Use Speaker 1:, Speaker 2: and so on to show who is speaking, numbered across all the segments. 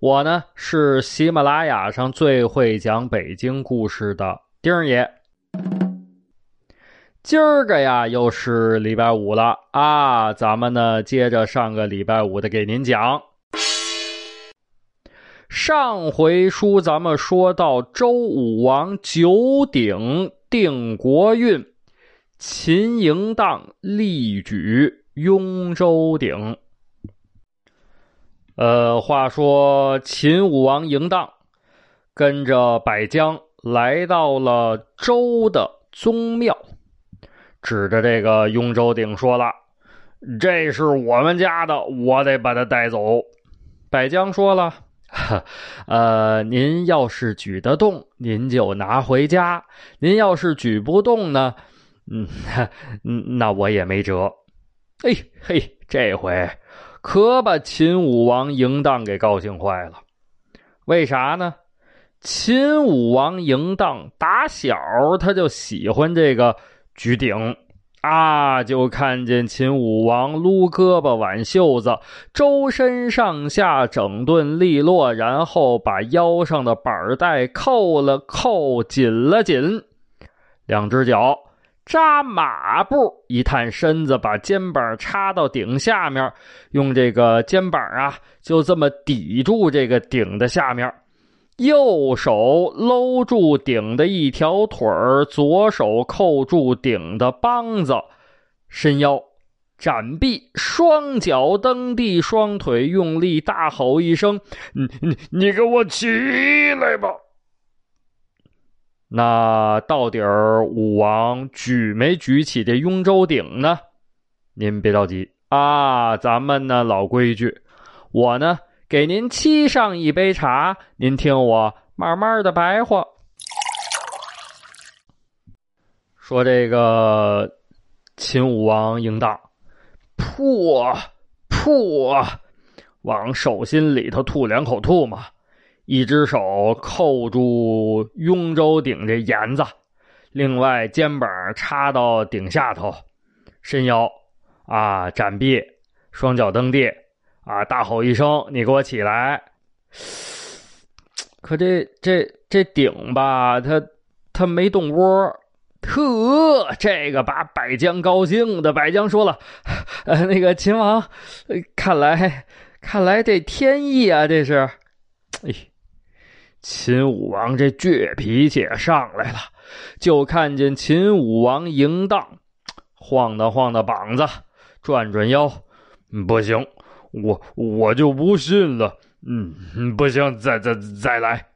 Speaker 1: 我呢是喜马拉雅上最会讲北京故事的丁儿爷。今儿个呀，又是礼拜五了啊！咱们呢，接着上个礼拜五的给您讲。上回书咱们说到周武王九鼎定国运，秦嬴荡力举雍州鼎。呃，话说秦武王嬴荡跟着百江来到了周的宗庙。指着这个雍州鼎说了：“这是我们家的，我得把它带走。”百江说了：“ 哈呃，您要是举得动，您就拿回家；您要是举不动呢，嗯，那我也没辙。”哎嘿，这回可把秦武王嬴荡给高兴坏了。为啥呢？秦武王嬴荡打小他就喜欢这个。举鼎啊，就看见秦武王撸胳膊挽袖子，周身上下整顿利落，然后把腰上的板带扣了扣，紧了紧，两只脚扎马步，一探身子，把肩膀插到顶下面，用这个肩膀啊，就这么抵住这个顶的下面。右手搂住顶的一条腿儿，左手扣住顶的梆子，伸腰，展臂，双脚蹬地，双腿用力，大吼一声：“你你你给我起来吧！”那到底儿武王举没举起这雍州鼎呢？您别着急啊，咱们呢老规矩，我呢。给您沏上一杯茶，您听我慢慢的白话。说这个秦武王应当，噗噗，往手心里头吐两口吐沫，一只手扣住雍州顶这沿子，另外肩膀插到顶下头，伸腰啊，展臂，双脚蹬地。啊！大吼一声：“你给我起来！”可这这这鼎吧，他他没动窝。呵，这个把百江高兴的。百江说了：“呃，那个秦王，看来看来这天意啊，这是。”哎，秦武王这倔脾气也上来了，就看见秦武王迎荡，晃荡晃荡膀子，转转腰，不行。我我就不信了，嗯，不行，再再再来，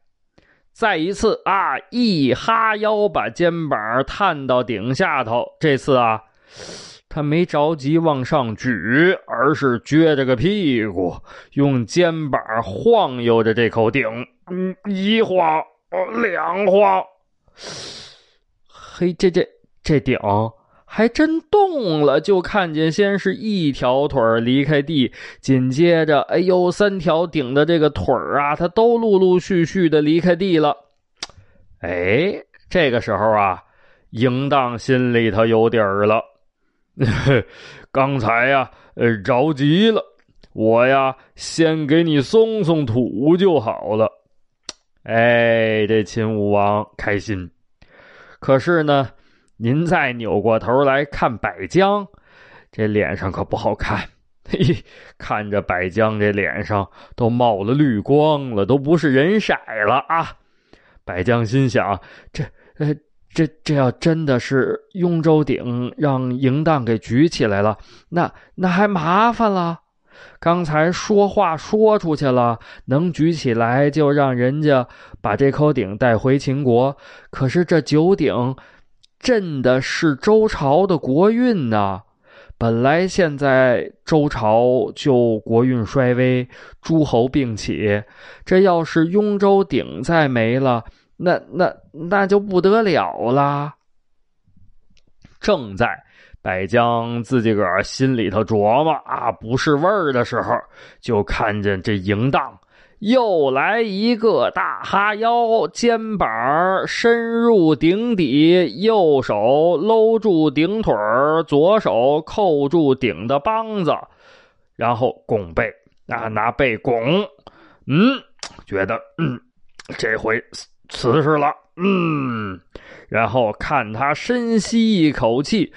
Speaker 1: 再一次啊！一哈腰，把肩膀探到顶下头。这次啊，他没着急往上举，而是撅着个屁股，用肩膀晃悠着这口鼎，嗯，一晃，两晃，嘿，这这这顶。还真动了，就看见先是一条腿离开地，紧接着，哎呦，三条顶的这个腿儿啊，它都陆陆续续的离开地了。哎，这个时候啊，嬴荡心里头有底儿了。刚才呀，呃，着急了，我呀，先给你松松土就好了。哎，这秦武王开心，可是呢。您再扭过头来看百江，这脸上可不好看。嘿，看着百江这脸上都冒了绿光了，都不是人色了啊！百江心想：这、呃，这、这要真的是雍州鼎让嬴荡给举起来了，那那还麻烦了。刚才说话说出去了，能举起来就让人家把这口鼎带回秦国。可是这九鼎。朕的是周朝的国运呐，本来现在周朝就国运衰微，诸侯并起，这要是雍州鼎再没了，那那那就不得了了。正在百江自己个儿心里头琢磨啊不是味儿的时候，就看见这营荡。又来一个大哈腰，肩膀深入顶底，右手搂住顶腿左手扣住顶的梆子，然后拱背啊，拿背拱，嗯，觉得嗯，这回瓷实了，嗯，然后看他深吸一口气，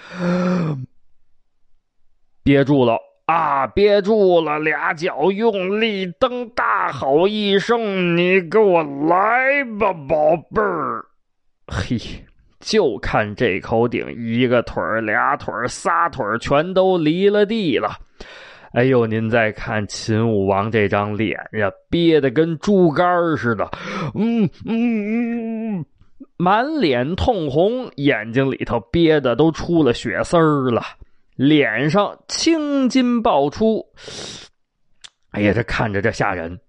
Speaker 1: 憋住了。啊！憋住了，俩脚用力蹬，大吼一声：“你给我来吧，宝贝儿！”嘿，就看这口鼎，一个腿儿、俩腿儿、仨腿儿，全都离了地了。哎呦，您再看秦武王这张脸呀，憋得跟猪肝似的，嗯嗯嗯，满脸通红，眼睛里头憋的都出了血丝儿了。脸上青筋爆出，哎呀，这看着这吓人。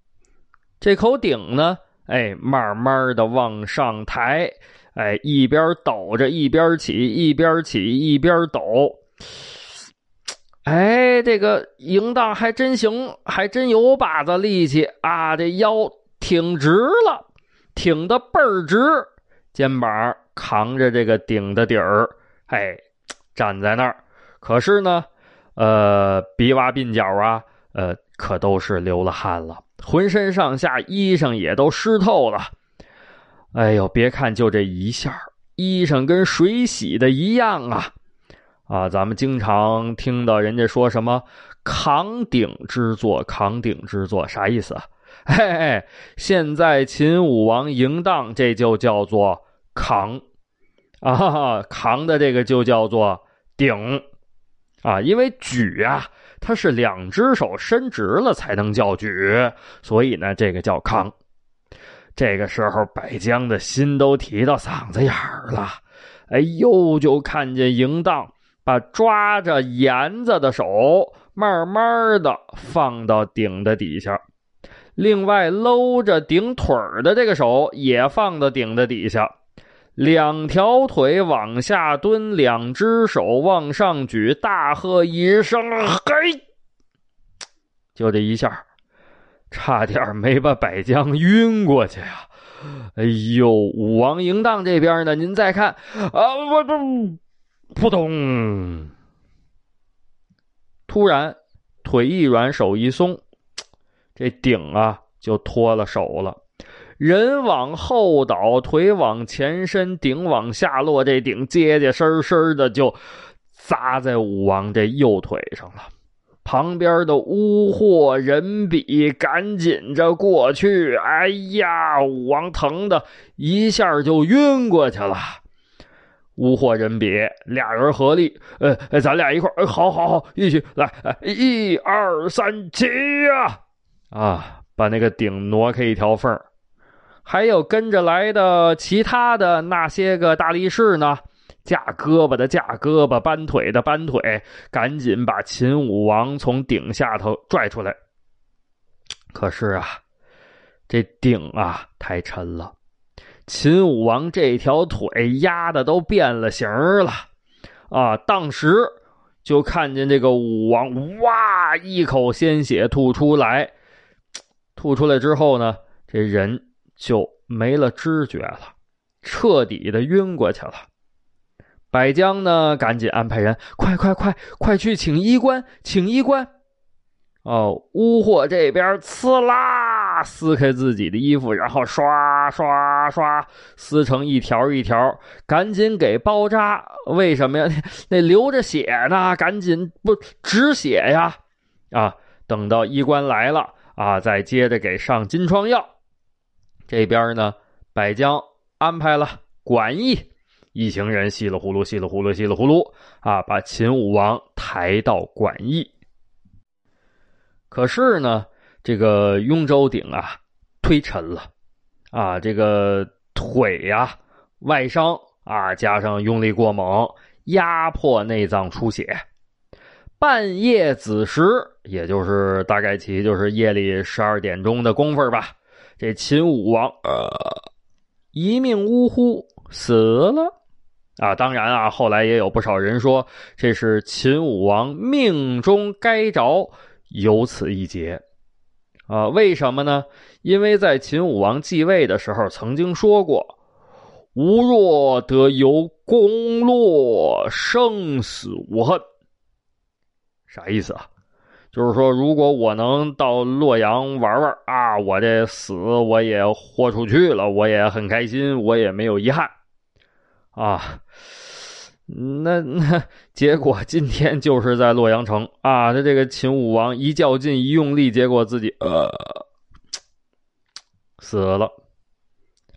Speaker 1: 这口鼎呢，哎，慢慢的往上抬，哎，一边抖着一边起，一边起一边抖。哎，这个营荡还真行，还真有把子力气啊！这腰挺直了，挺的倍儿直，肩膀扛着这个鼎的底儿，哎，站在那儿。可是呢，呃，鼻洼鬓角啊，呃，可都是流了汗了，浑身上下衣裳也都湿透了。哎呦，别看就这一下，衣裳跟水洗的一样啊！啊，咱们经常听到人家说什么“扛鼎之作”，“扛鼎之作”啥意思啊？嘿嘿，现在秦武王嬴荡这就叫做扛啊，扛的这个就叫做顶。啊，因为举啊，它是两只手伸直了才能叫举，所以呢，这个叫扛。这个时候，百江的心都提到嗓子眼儿了。哎呦，就看见嬴荡把抓着沿子的手慢慢的放到顶的底下，另外搂着顶腿的这个手也放到顶的底下。两条腿往下蹲，两只手往上举，大喝一声：“嘿！”就这一下，差点没把百江晕过去呀！哎呦，武王营荡这边呢？您再看啊，我不，扑通！突然腿一软，手一松，这鼎啊就脱了手了。人往后倒，腿往前伸，顶往下落，这顶结结实实的就砸在武王这右腿上了。旁边的巫祸人比赶紧着过去，哎呀，武王疼的一下就晕过去了。巫祸人比俩人合力，呃，咱俩一块儿，好好好，一起来，一二三，起呀！啊把那个顶挪开一条缝儿。还有跟着来的其他的那些个大力士呢，架胳膊的架胳膊，搬腿的搬腿，赶紧把秦武王从顶下头拽出来。可是啊，这顶啊太沉了，秦武王这条腿压的都变了形了啊！当时就看见这个武王哇一口鲜血吐出来，吐出来之后呢，这人。就没了知觉了，彻底的晕过去了。百江呢，赶紧安排人，快快快快去请医官，请医官。哦，巫货这边呲啦撕开自己的衣服，然后刷刷刷撕成一条一条，赶紧给包扎。为什么呀？那那流着血呢，赶紧不止血呀！啊，等到医官来了啊，再接着给上金疮药。这边呢，百江安排了管驿，一行人稀里呼噜、稀里呼噜、稀里呼噜啊，把秦武王抬到管驿。可是呢，这个雍州鼎啊，忒沉了啊，这个腿呀外伤啊，加上用力过猛，压迫内脏出血。半夜子时，也就是大概其就是夜里十二点钟的功夫吧。这秦武王呃一命呜呼死了啊！当然啊，后来也有不少人说这是秦武王命中该着，有此一劫啊。为什么呢？因为在秦武王继位的时候曾经说过：“吾若得由功落，生死无恨。”啥意思啊？就是说，如果我能到洛阳玩玩啊，我这死我也豁出去了，我也很开心，我也没有遗憾啊。那那结果今天就是在洛阳城啊，他这个秦武王一较劲一用力，结果自己呃死了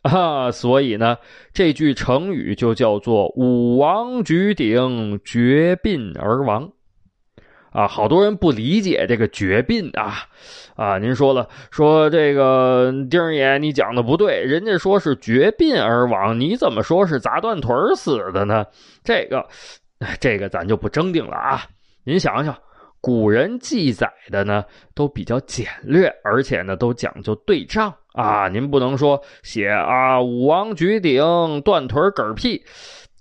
Speaker 1: 啊。所以呢，这句成语就叫做“武王举鼎，绝膑而亡”。啊，好多人不理解这个绝膑啊，啊，您说了，说这个丁爷你讲的不对，人家说是绝膑而亡，你怎么说是砸断腿儿死的呢？这个，这个咱就不争定了啊。您想想，古人记载的呢都比较简略，而且呢都讲究对仗啊，您不能说写啊武王举鼎断腿嗝屁。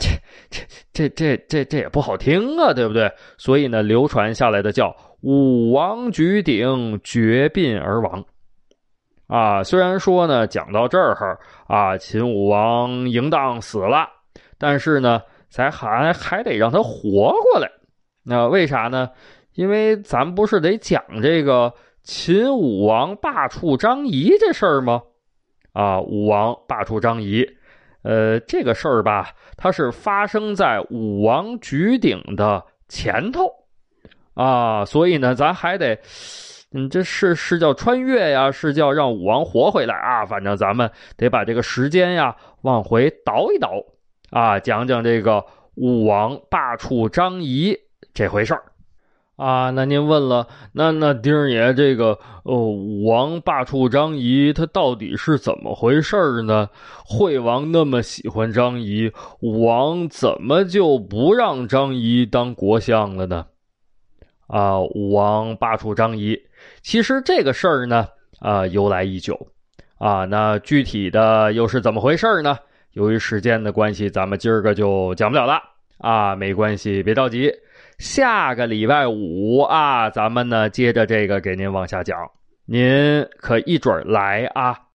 Speaker 1: 这这这这这这也不好听啊，对不对？所以呢，流传下来的叫“武王举鼎，绝膑而亡”。啊，虽然说呢，讲到这儿哈啊，秦武王嬴荡死了，但是呢，咱还还得让他活过来。那为啥呢？因为咱不是得讲这个秦武王罢黜张仪这事儿吗？啊，武王罢黜张仪。呃，这个事儿吧，它是发生在武王举鼎的前头啊，所以呢，咱还得，嗯，这是是叫穿越呀，是叫让武王活回来啊，反正咱们得把这个时间呀往回倒一倒啊，讲讲这个武王罢黜张仪这回事儿。啊，那您问了，那那丁爷这个呃，武王罢黜张仪，他到底是怎么回事呢？惠王那么喜欢张仪，武王怎么就不让张仪当国相了呢？啊，武王罢黜张仪，其实这个事儿呢，啊，由来已久，啊，那具体的又是怎么回事呢？由于时间的关系，咱们今儿个就讲不了了，啊，没关系，别着急。下个礼拜五啊，咱们呢接着这个给您往下讲，您可一准来啊。